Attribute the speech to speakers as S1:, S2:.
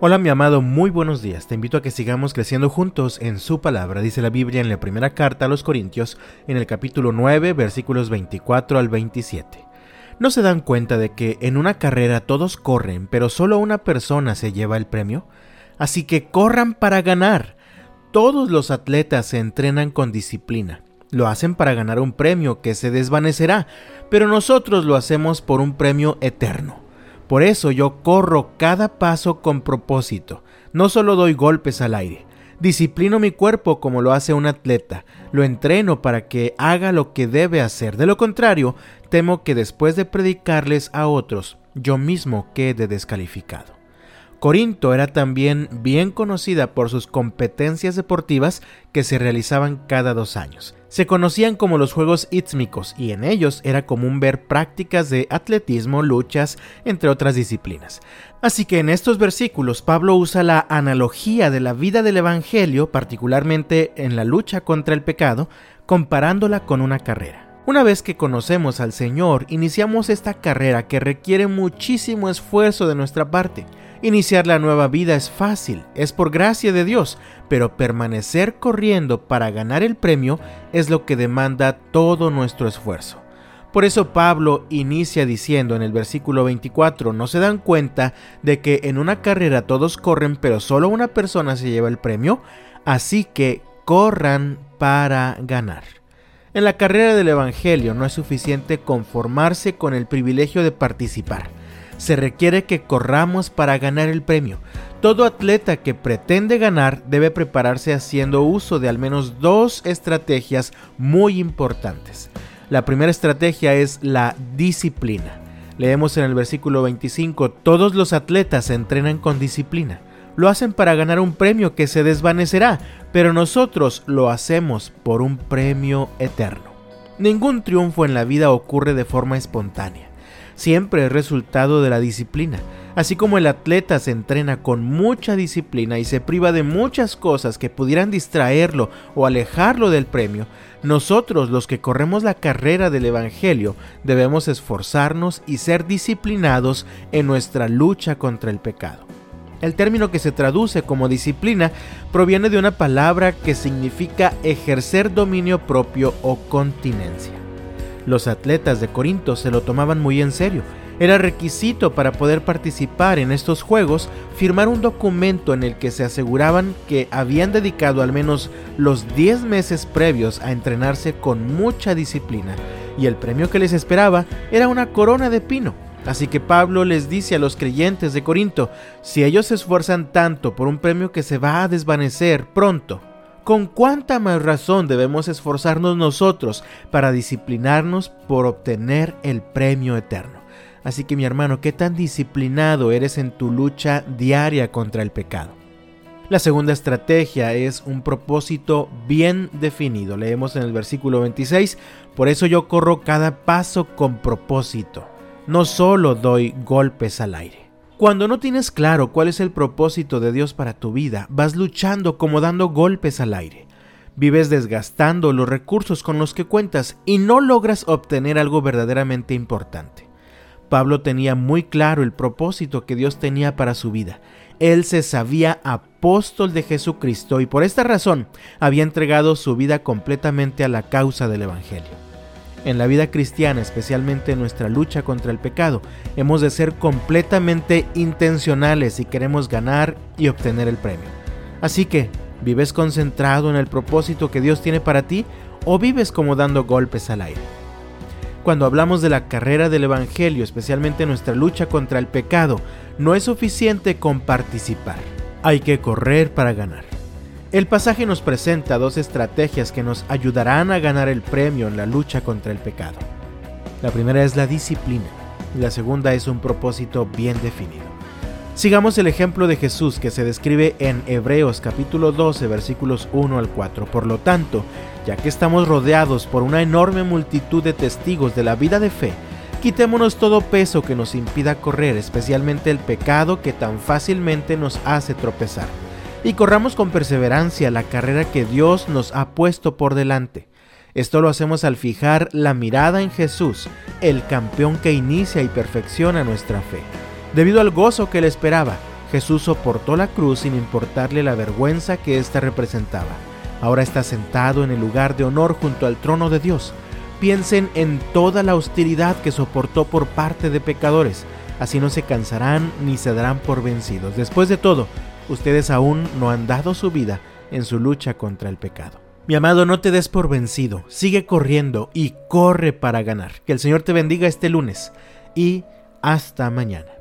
S1: Hola mi amado, muy buenos días. Te invito a que sigamos creciendo juntos en su palabra, dice la Biblia en la primera carta a los Corintios, en el capítulo 9, versículos 24 al 27. ¿No se dan cuenta de que en una carrera todos corren, pero solo una persona se lleva el premio? Así que corran para ganar. Todos los atletas se entrenan con disciplina. Lo hacen para ganar un premio que se desvanecerá, pero nosotros lo hacemos por un premio eterno. Por eso yo corro cada paso con propósito. No solo doy golpes al aire. Disciplino mi cuerpo como lo hace un atleta. Lo entreno para que haga lo que debe hacer. De lo contrario, temo que después de predicarles a otros, yo mismo quede descalificado. Corinto era también bien conocida por sus competencias deportivas que se realizaban cada dos años. Se conocían como los Juegos Istmicos y en ellos era común ver prácticas de atletismo, luchas, entre otras disciplinas. Así que en estos versículos Pablo usa la analogía de la vida del Evangelio, particularmente en la lucha contra el pecado, comparándola con una carrera. Una vez que conocemos al Señor, iniciamos esta carrera que requiere muchísimo esfuerzo de nuestra parte. Iniciar la nueva vida es fácil, es por gracia de Dios, pero permanecer corriendo para ganar el premio es lo que demanda todo nuestro esfuerzo. Por eso Pablo inicia diciendo en el versículo 24, ¿no se dan cuenta de que en una carrera todos corren pero solo una persona se lleva el premio? Así que corran para ganar. En la carrera del Evangelio no es suficiente conformarse con el privilegio de participar se requiere que corramos para ganar el premio. Todo atleta que pretende ganar debe prepararse haciendo uso de al menos dos estrategias muy importantes. La primera estrategia es la disciplina. Leemos en el versículo 25, todos los atletas entrenan con disciplina. Lo hacen para ganar un premio que se desvanecerá, pero nosotros lo hacemos por un premio eterno. Ningún triunfo en la vida ocurre de forma espontánea siempre es resultado de la disciplina. Así como el atleta se entrena con mucha disciplina y se priva de muchas cosas que pudieran distraerlo o alejarlo del premio, nosotros los que corremos la carrera del Evangelio debemos esforzarnos y ser disciplinados en nuestra lucha contra el pecado. El término que se traduce como disciplina proviene de una palabra que significa ejercer dominio propio o continencia. Los atletas de Corinto se lo tomaban muy en serio. Era requisito para poder participar en estos juegos firmar un documento en el que se aseguraban que habían dedicado al menos los 10 meses previos a entrenarse con mucha disciplina y el premio que les esperaba era una corona de pino. Así que Pablo les dice a los creyentes de Corinto, si ellos se esfuerzan tanto por un premio que se va a desvanecer pronto, con cuánta más razón debemos esforzarnos nosotros para disciplinarnos por obtener el premio eterno. Así que mi hermano, ¿qué tan disciplinado eres en tu lucha diaria contra el pecado? La segunda estrategia es un propósito bien definido. Leemos en el versículo 26, por eso yo corro cada paso con propósito. No solo doy golpes al aire. Cuando no tienes claro cuál es el propósito de Dios para tu vida, vas luchando como dando golpes al aire. Vives desgastando los recursos con los que cuentas y no logras obtener algo verdaderamente importante. Pablo tenía muy claro el propósito que Dios tenía para su vida. Él se sabía apóstol de Jesucristo y por esta razón había entregado su vida completamente a la causa del Evangelio. En la vida cristiana, especialmente en nuestra lucha contra el pecado, hemos de ser completamente intencionales si queremos ganar y obtener el premio. Así que, ¿vives concentrado en el propósito que Dios tiene para ti o vives como dando golpes al aire? Cuando hablamos de la carrera del Evangelio, especialmente en nuestra lucha contra el pecado, no es suficiente con participar. Hay que correr para ganar. El pasaje nos presenta dos estrategias que nos ayudarán a ganar el premio en la lucha contra el pecado. La primera es la disciplina y la segunda es un propósito bien definido. Sigamos el ejemplo de Jesús que se describe en Hebreos capítulo 12 versículos 1 al 4. Por lo tanto, ya que estamos rodeados por una enorme multitud de testigos de la vida de fe, quitémonos todo peso que nos impida correr, especialmente el pecado que tan fácilmente nos hace tropezar y corramos con perseverancia la carrera que Dios nos ha puesto por delante. Esto lo hacemos al fijar la mirada en Jesús, el campeón que inicia y perfecciona nuestra fe. Debido al gozo que le esperaba, Jesús soportó la cruz sin importarle la vergüenza que ésta representaba. Ahora está sentado en el lugar de honor junto al trono de Dios. Piensen en toda la hostilidad que soportó por parte de pecadores. Así no se cansarán ni se darán por vencidos. Después de todo, ustedes aún no han dado su vida en su lucha contra el pecado. Mi amado, no te des por vencido, sigue corriendo y corre para ganar. Que el Señor te bendiga este lunes y hasta mañana.